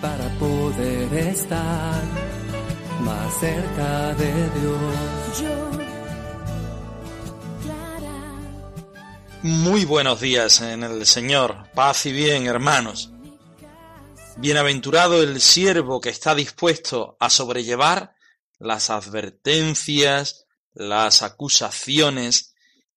para poder estar más cerca de Dios. Muy buenos días en el Señor, paz y bien, hermanos. Bienaventurado el siervo que está dispuesto a sobrellevar las advertencias, las acusaciones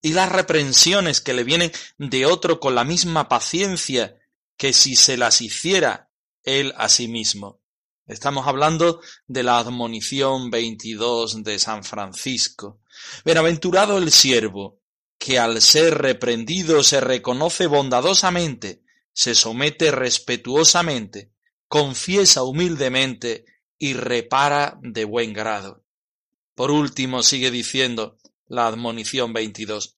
y las reprensiones que le vienen de otro con la misma paciencia que si se las hiciera él a sí mismo. Estamos hablando de la admonición 22 de San Francisco. Bienaventurado el siervo, que al ser reprendido se reconoce bondadosamente, se somete respetuosamente, confiesa humildemente y repara de buen grado. Por último, sigue diciendo la admonición 22.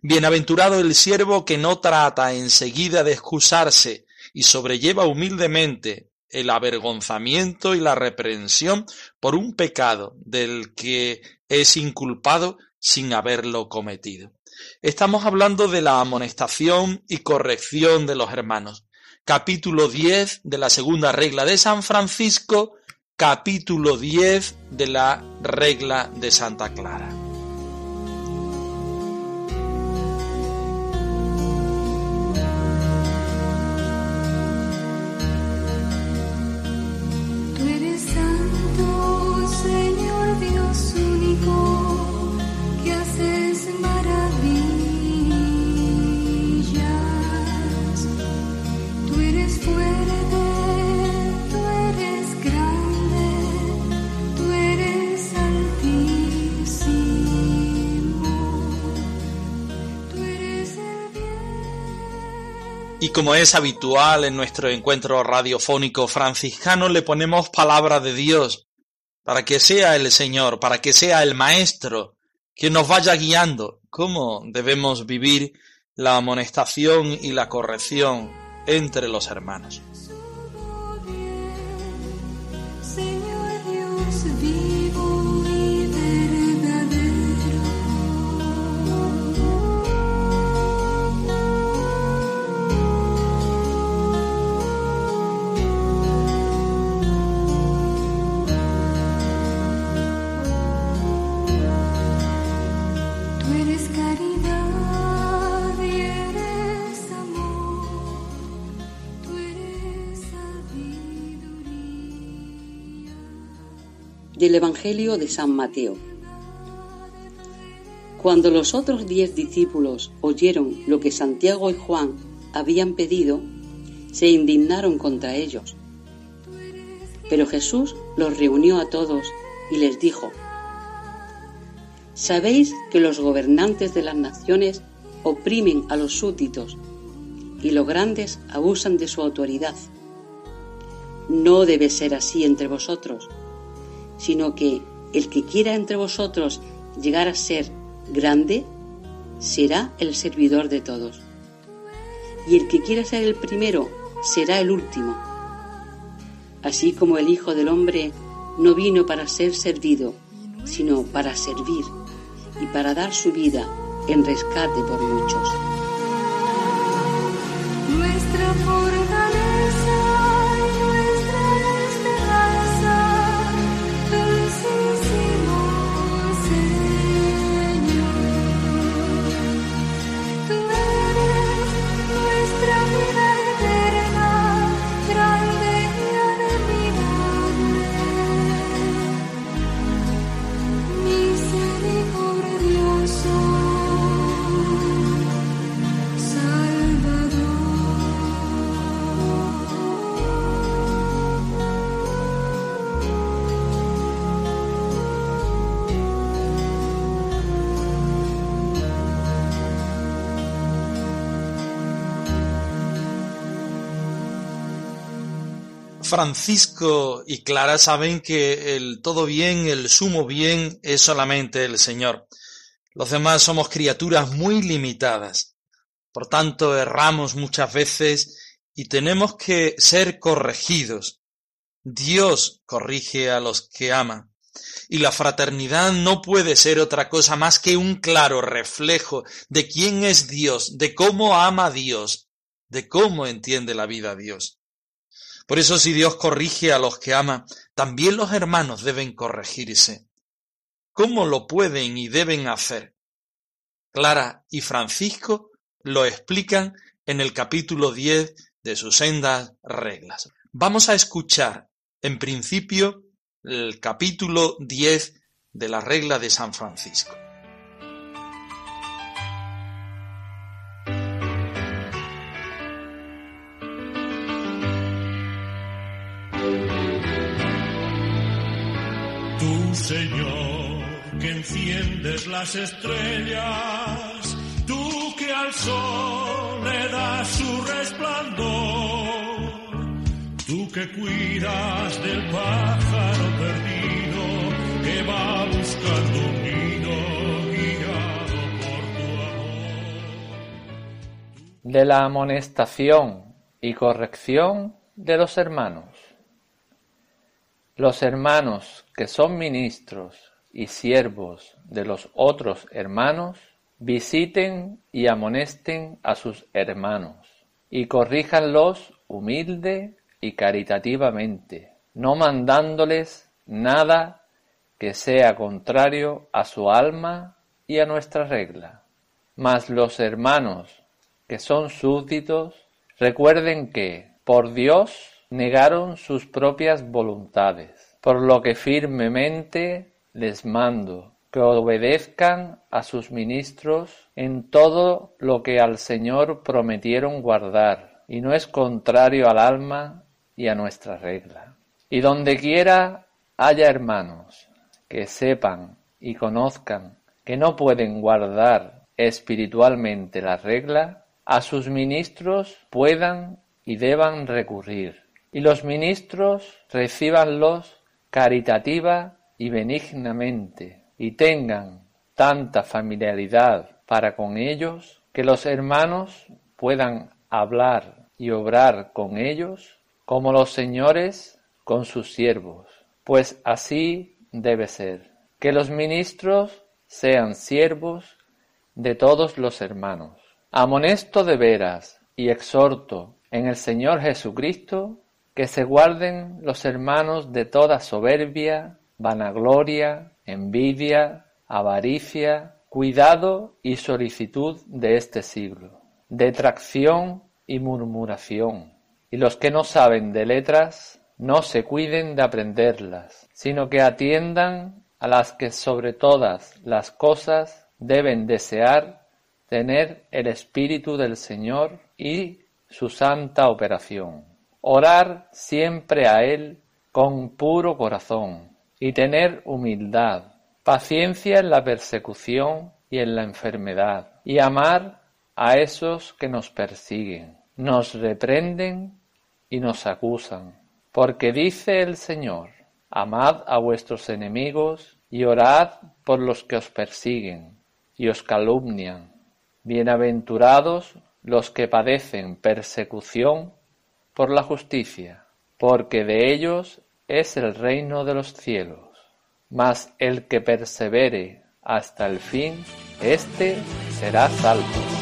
Bienaventurado el siervo que no trata enseguida de excusarse y sobrelleva humildemente el avergonzamiento y la reprensión por un pecado del que es inculpado sin haberlo cometido. Estamos hablando de la amonestación y corrección de los hermanos capítulo 10 de la segunda regla de San Francisco, capítulo 10 de la regla de Santa Clara. Y como es habitual en nuestro encuentro radiofónico franciscano, le ponemos palabra de Dios para que sea el Señor, para que sea el Maestro, quien nos vaya guiando cómo debemos vivir la amonestación y la corrección entre los hermanos. Del Evangelio de San Mateo. Cuando los otros diez discípulos oyeron lo que Santiago y Juan habían pedido, se indignaron contra ellos. Pero Jesús los reunió a todos y les dijo, Sabéis que los gobernantes de las naciones oprimen a los súbditos y los grandes abusan de su autoridad. No debe ser así entre vosotros sino que el que quiera entre vosotros llegar a ser grande, será el servidor de todos. Y el que quiera ser el primero, será el último. Así como el Hijo del Hombre no vino para ser servido, sino para servir y para dar su vida en rescate por muchos. Nuestra Francisco y Clara saben que el todo bien, el sumo bien es solamente el Señor. Los demás somos criaturas muy limitadas. Por tanto, erramos muchas veces y tenemos que ser corregidos. Dios corrige a los que ama. Y la fraternidad no puede ser otra cosa más que un claro reflejo de quién es Dios, de cómo ama Dios, de cómo entiende la vida Dios. Por eso si Dios corrige a los que ama, también los hermanos deben corregirse. ¿Cómo lo pueden y deben hacer? Clara y Francisco lo explican en el capítulo 10 de sus sendas reglas. Vamos a escuchar, en principio, el capítulo 10 de la regla de San Francisco. Enciendes las estrellas, tú que al sol le das su resplandor Tú que cuidas del pájaro perdido que va buscando un nido guiado por tu amor. De la amonestación y corrección de los hermanos. Los hermanos que son ministros y siervos de los otros hermanos, visiten y amonesten a sus hermanos y corríjanlos humilde y caritativamente, no mandándoles nada que sea contrario a su alma y a nuestra regla. Mas los hermanos que son súbditos recuerden que, por Dios, negaron sus propias voluntades, por lo que firmemente les mando que obedezcan a sus ministros en todo lo que al Señor prometieron guardar, y no es contrario al alma y a nuestra regla. Y donde quiera haya hermanos que sepan y conozcan que no pueden guardar espiritualmente la regla, a sus ministros puedan y deban recurrir. Y los ministros recibanlos caritativa y benignamente y tengan tanta familiaridad para con ellos que los hermanos puedan hablar y obrar con ellos como los señores con sus siervos, pues así debe ser, que los ministros sean siervos de todos los hermanos. Amonesto de veras y exhorto en el Señor Jesucristo que se guarden los hermanos de toda soberbia, vanagloria, envidia, avaricia, cuidado y solicitud de este siglo, detracción y murmuración y los que no saben de letras no se cuiden de aprenderlas, sino que atiendan a las que sobre todas las cosas deben desear tener el Espíritu del Señor y su santa operación. Orar siempre a Él con puro corazón y tener humildad, paciencia en la persecución y en la enfermedad, y amar a esos que nos persiguen, nos reprenden y nos acusan. Porque dice el Señor, amad a vuestros enemigos y orad por los que os persiguen y os calumnian. Bienaventurados los que padecen persecución por la justicia, porque de ellos es el reino de los cielos. Mas el que persevere hasta el fin, éste será salvo.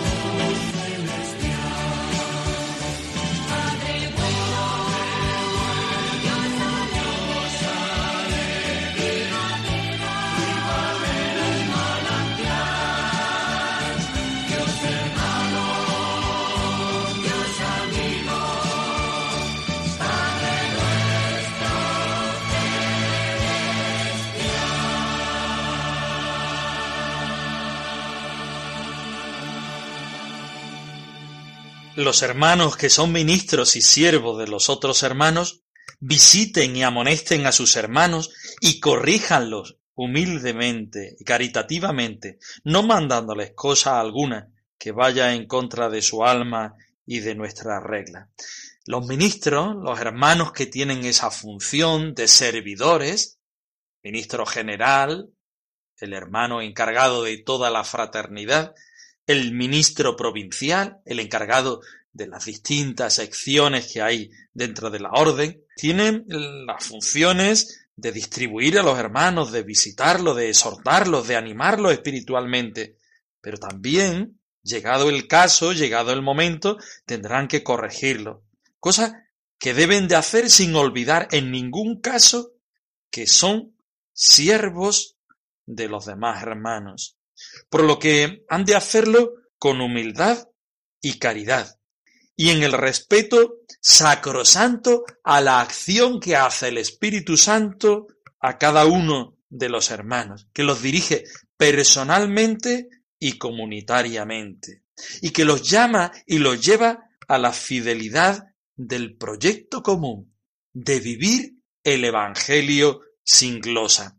Los hermanos que son ministros y siervos de los otros hermanos visiten y amonesten a sus hermanos y corríjanlos humildemente y caritativamente, no mandándoles cosa alguna que vaya en contra de su alma y de nuestra regla. Los ministros, los hermanos que tienen esa función de servidores, ministro general, el hermano encargado de toda la fraternidad, el ministro provincial, el encargado de las distintas secciones que hay dentro de la orden, tienen las funciones de distribuir a los hermanos, de visitarlos, de exhortarlos, de animarlos espiritualmente, pero también, llegado el caso, llegado el momento, tendrán que corregirlo, cosa que deben de hacer sin olvidar en ningún caso que son siervos de los demás hermanos, por lo que han de hacerlo con humildad y caridad, y en el respeto sacrosanto a la acción que hace el Espíritu Santo a cada uno de los hermanos, que los dirige personalmente y comunitariamente, y que los llama y los lleva a la fidelidad del proyecto común de vivir el Evangelio sin glosa.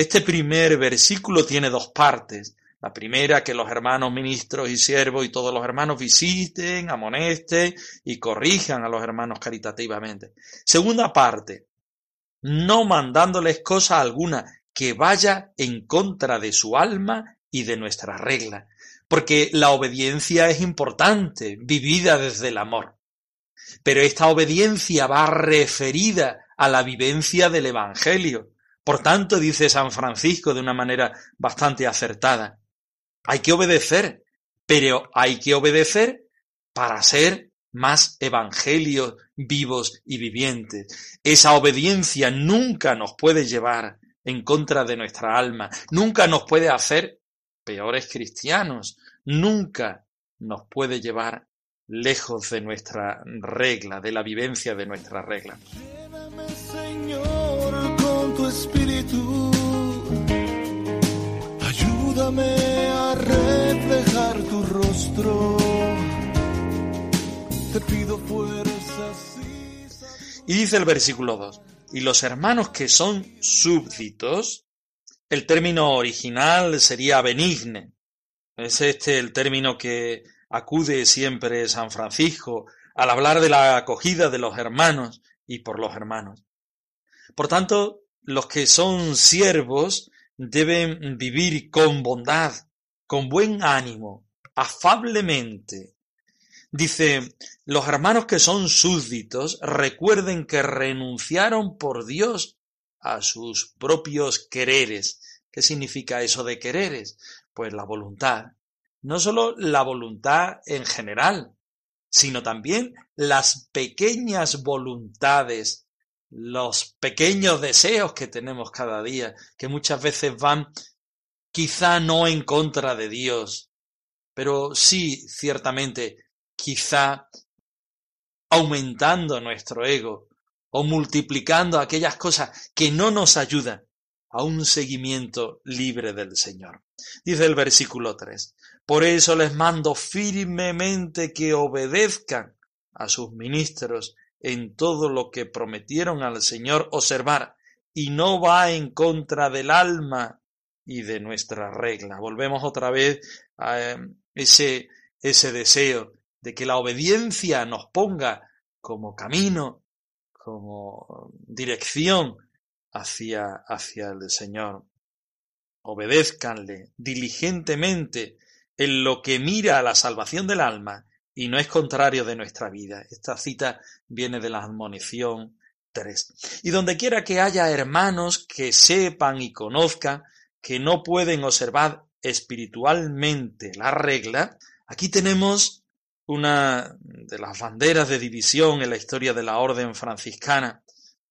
Este primer versículo tiene dos partes. La primera, que los hermanos ministros y siervos y todos los hermanos visiten, amonesten y corrijan a los hermanos caritativamente. Segunda parte, no mandándoles cosa alguna que vaya en contra de su alma y de nuestra regla, porque la obediencia es importante, vivida desde el amor. Pero esta obediencia va referida a la vivencia del Evangelio. Por tanto, dice San Francisco de una manera bastante acertada, hay que obedecer, pero hay que obedecer para ser más evangelios vivos y vivientes. Esa obediencia nunca nos puede llevar en contra de nuestra alma, nunca nos puede hacer peores cristianos, nunca nos puede llevar lejos de nuestra regla, de la vivencia de nuestra regla. Señor, Ayúdame a reflejar tu rostro. Te pido y... dice el versículo 2, y los hermanos que son súbditos, el término original sería benigne. Es este el término que acude siempre San Francisco al hablar de la acogida de los hermanos y por los hermanos. Por tanto, los que son siervos deben vivir con bondad, con buen ánimo, afablemente. Dice, los hermanos que son súbditos recuerden que renunciaron por Dios a sus propios quereres. ¿Qué significa eso de quereres? Pues la voluntad. No solo la voluntad en general, sino también las pequeñas voluntades los pequeños deseos que tenemos cada día, que muchas veces van quizá no en contra de Dios, pero sí, ciertamente, quizá aumentando nuestro ego o multiplicando aquellas cosas que no nos ayudan a un seguimiento libre del Señor. Dice el versículo 3, por eso les mando firmemente que obedezcan a sus ministros en todo lo que prometieron al Señor observar y no va en contra del alma y de nuestra regla. Volvemos otra vez a em, ese, ese deseo de que la obediencia nos ponga como camino, como dirección hacia, hacia el Señor. Obedézcanle diligentemente en lo que mira a la salvación del alma y no es contrario de nuestra vida. Esta cita viene de la admonición 3. Y donde quiera que haya hermanos que sepan y conozcan que no pueden observar espiritualmente la regla, aquí tenemos una de las banderas de división en la historia de la orden franciscana,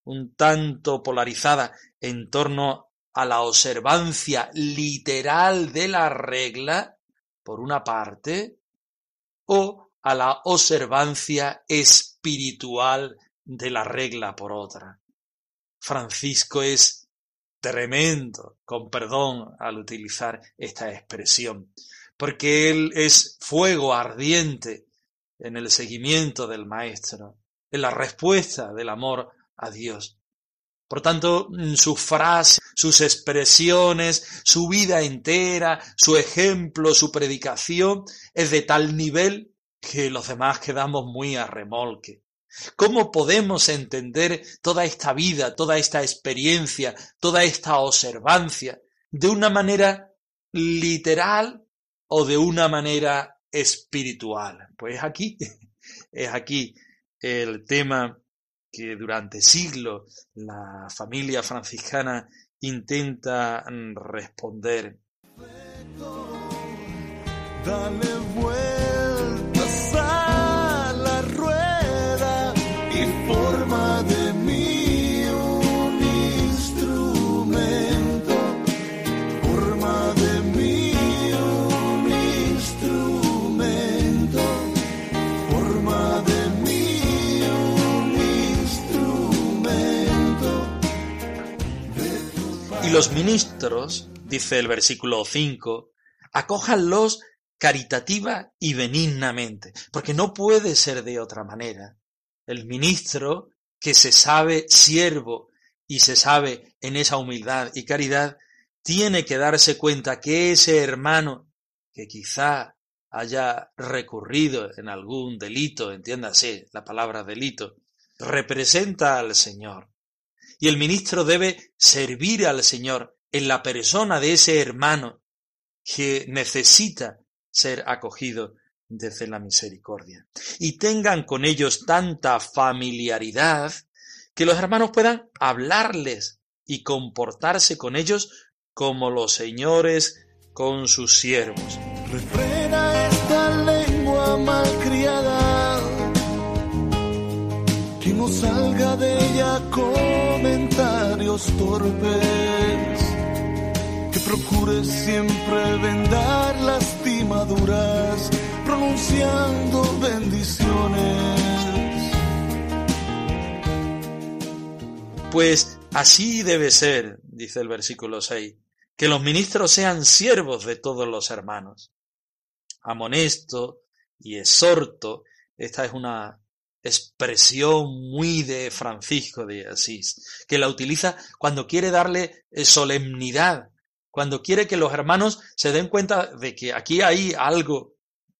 un tanto polarizada en torno a la observancia literal de la regla, por una parte, o a la observancia espiritual de la regla por otra. Francisco es tremendo, con perdón al utilizar esta expresión, porque él es fuego ardiente en el seguimiento del Maestro, en la respuesta del amor a Dios. Por tanto, sus frases, sus expresiones, su vida entera, su ejemplo, su predicación es de tal nivel que los demás quedamos muy a remolque. ¿Cómo podemos entender toda esta vida, toda esta experiencia, toda esta observancia de una manera literal o de una manera espiritual? Pues aquí, es aquí el tema que durante siglos la familia franciscana intenta responder. Dale Y los ministros, dice el versículo 5, acójanlos caritativa y benignamente, porque no puede ser de otra manera. El ministro que se sabe siervo y se sabe en esa humildad y caridad, tiene que darse cuenta que ese hermano que quizá haya recurrido en algún delito, entiéndase la palabra delito, representa al Señor. Y el ministro debe servir al Señor en la persona de ese hermano que necesita ser acogido desde la misericordia. Y tengan con ellos tanta familiaridad que los hermanos puedan hablarles y comportarse con ellos como los señores con sus siervos. Refrena esta lengua malcriada, que no salga de ella comentarios torpes, que procure siempre vendar lastimaduras, pronunciando bendiciones. Pues así debe ser, dice el versículo 6, que los ministros sean siervos de todos los hermanos. Amonesto y exhorto, esta es una expresión muy de Francisco de Asís, que la utiliza cuando quiere darle eh, solemnidad, cuando quiere que los hermanos se den cuenta de que aquí hay algo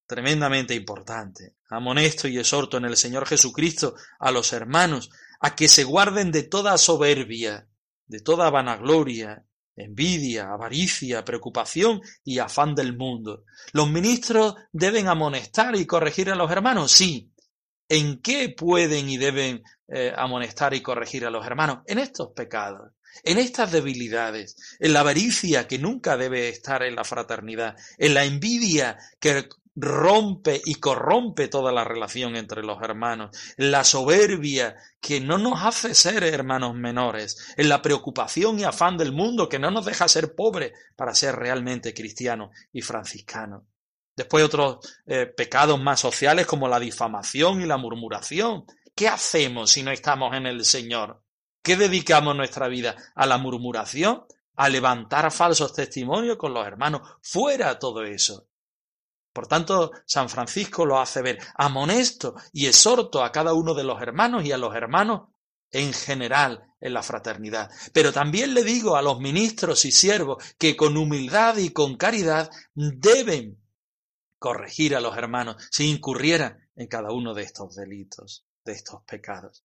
tremendamente importante. Amonesto y exhorto en el Señor Jesucristo a los hermanos a que se guarden de toda soberbia, de toda vanagloria, envidia, avaricia, preocupación y afán del mundo. ¿Los ministros deben amonestar y corregir a los hermanos? Sí. ¿En qué pueden y deben eh, amonestar y corregir a los hermanos? En estos pecados, en estas debilidades, en la avaricia que nunca debe estar en la fraternidad, en la envidia que rompe y corrompe toda la relación entre los hermanos, en la soberbia que no nos hace ser hermanos menores, en la preocupación y afán del mundo que no nos deja ser pobres para ser realmente cristianos y franciscanos. Después otros eh, pecados más sociales como la difamación y la murmuración. ¿Qué hacemos si no estamos en el Señor? ¿Qué dedicamos nuestra vida? ¿A la murmuración? ¿A levantar falsos testimonios con los hermanos? Fuera todo eso. Por tanto, San Francisco lo hace ver. Amonesto y exhorto a cada uno de los hermanos y a los hermanos en general en la fraternidad. Pero también le digo a los ministros y siervos que con humildad y con caridad deben corregir a los hermanos si incurrieran en cada uno de estos delitos, de estos pecados.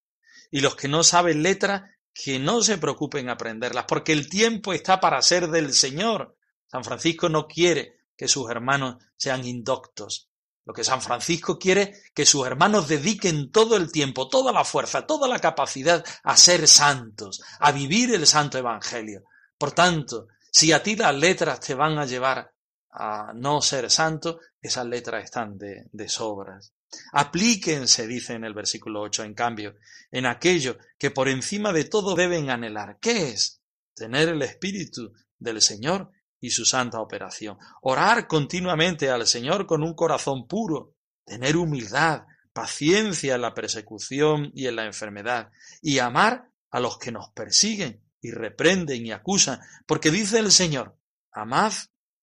Y los que no saben letras, que no se preocupen aprenderlas, porque el tiempo está para ser del Señor. San Francisco no quiere que sus hermanos sean indoctos. Lo que San Francisco quiere que sus hermanos dediquen todo el tiempo, toda la fuerza, toda la capacidad a ser santos, a vivir el santo evangelio. Por tanto, si a ti las letras te van a llevar a no ser santo, esas letras están de, de sobras. Aplíquense, dice en el versículo 8, en cambio, en aquello que por encima de todo deben anhelar. ¿Qué es? Tener el Espíritu del Señor y su santa operación. Orar continuamente al Señor con un corazón puro, tener humildad, paciencia en la persecución y en la enfermedad, y amar a los que nos persiguen y reprenden y acusan, porque dice el Señor, amad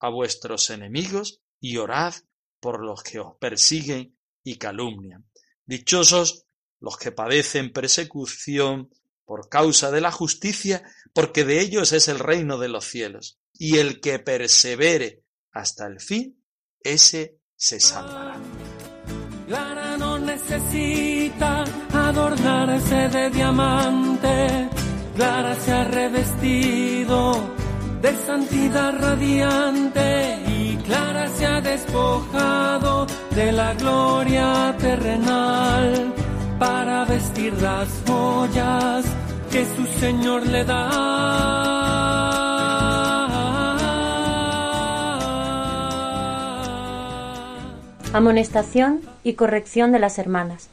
a vuestros enemigos y orad por los que os persiguen y calumnian. Dichosos los que padecen persecución por causa de la justicia, porque de ellos es el reino de los cielos y el que persevere hasta el fin, ese se salvará. Clara no necesita adornarse de diamante, Clara se ha revestido de santidad radiante y Clara se ha despojado de la gloria terrenal para vestir las joyas que su Señor le da. Amonestación y corrección de las hermanas.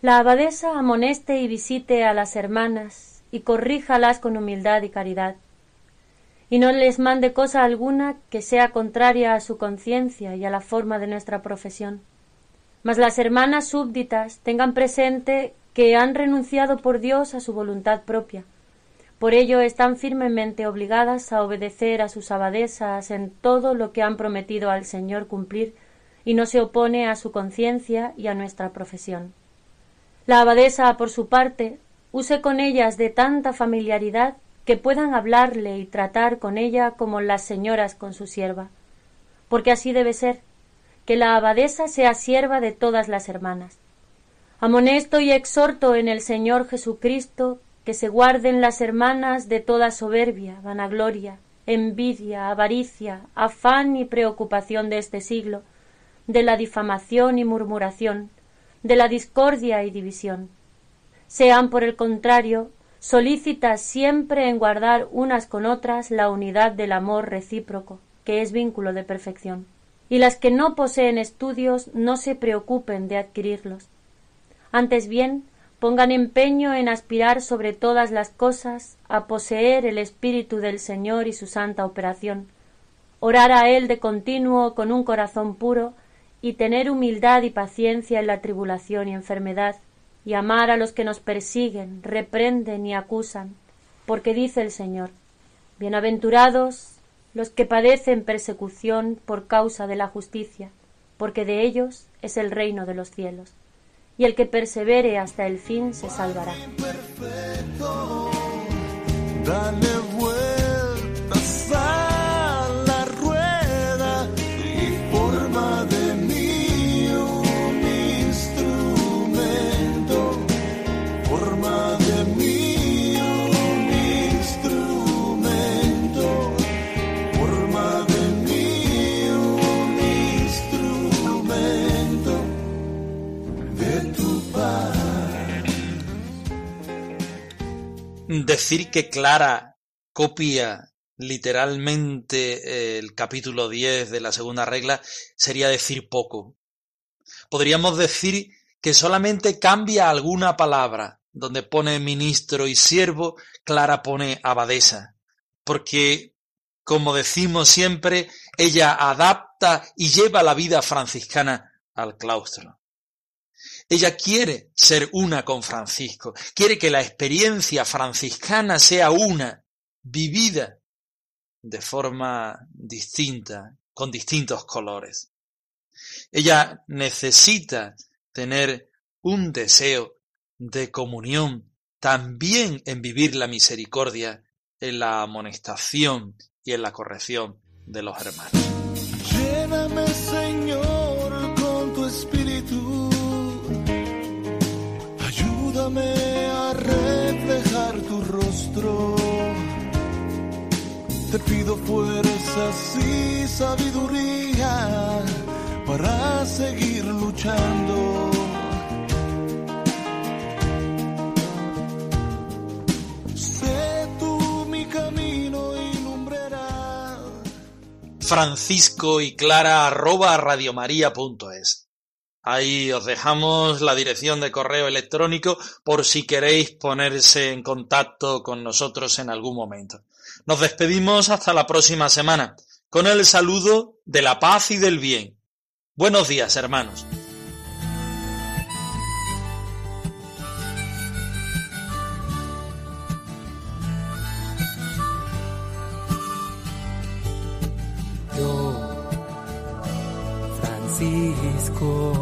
La abadesa amoneste y visite a las hermanas y corríjalas con humildad y caridad, y no les mande cosa alguna que sea contraria a su conciencia y a la forma de nuestra profesión. Mas las hermanas súbditas tengan presente que han renunciado por Dios a su voluntad propia. Por ello están firmemente obligadas a obedecer a sus abadesas en todo lo que han prometido al Señor cumplir y no se opone a su conciencia y a nuestra profesión. La abadesa, por su parte, use con ellas de tanta familiaridad que puedan hablarle y tratar con ella como las señoras con su sierva, porque así debe ser, que la abadesa sea sierva de todas las hermanas. Amonesto y exhorto en el Señor Jesucristo que se guarden las hermanas de toda soberbia, vanagloria, envidia, avaricia, afán y preocupación de este siglo, de la difamación y murmuración, de la discordia y división. Sean, por el contrario, solícitas siempre en guardar unas con otras la unidad del amor recíproco, que es vínculo de perfección. Y las que no poseen estudios no se preocupen de adquirirlos. Antes bien, pongan empeño en aspirar sobre todas las cosas a poseer el Espíritu del Señor y su santa operación, orar a Él de continuo con un corazón puro, y tener humildad y paciencia en la tribulación y enfermedad, y amar a los que nos persiguen, reprenden y acusan, porque dice el Señor, Bienaventurados los que padecen persecución por causa de la justicia, porque de ellos es el reino de los cielos. Y el que persevere hasta el fin se salvará. Decir que Clara copia literalmente eh, el capítulo 10 de la segunda regla sería decir poco. Podríamos decir que solamente cambia alguna palabra. Donde pone ministro y siervo, Clara pone abadesa. Porque, como decimos siempre, ella adapta y lleva la vida franciscana al claustro. Ella quiere ser una con Francisco, quiere que la experiencia franciscana sea una, vivida de forma distinta, con distintos colores. Ella necesita tener un deseo de comunión también en vivir la misericordia, en la amonestación y en la corrección de los hermanos. Te pido fuerzas y sabiduría para seguir luchando. Sé tú mi camino y lumbrera. Francisco y Clara arroba radiomaria.es Ahí os dejamos la dirección de correo electrónico por si queréis ponerse en contacto con nosotros en algún momento. Nos despedimos hasta la próxima semana con el saludo de la paz y del bien. Buenos días, hermanos. Francisco,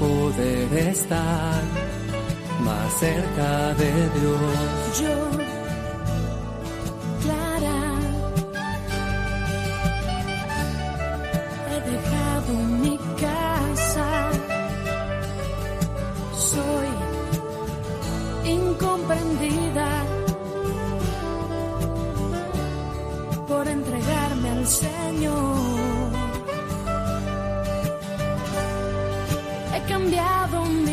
poder estar más cerca de Dios. Yo, Clara, he dejado mi casa. Soy incomprendida por entregarme al Señor. Cambiado mi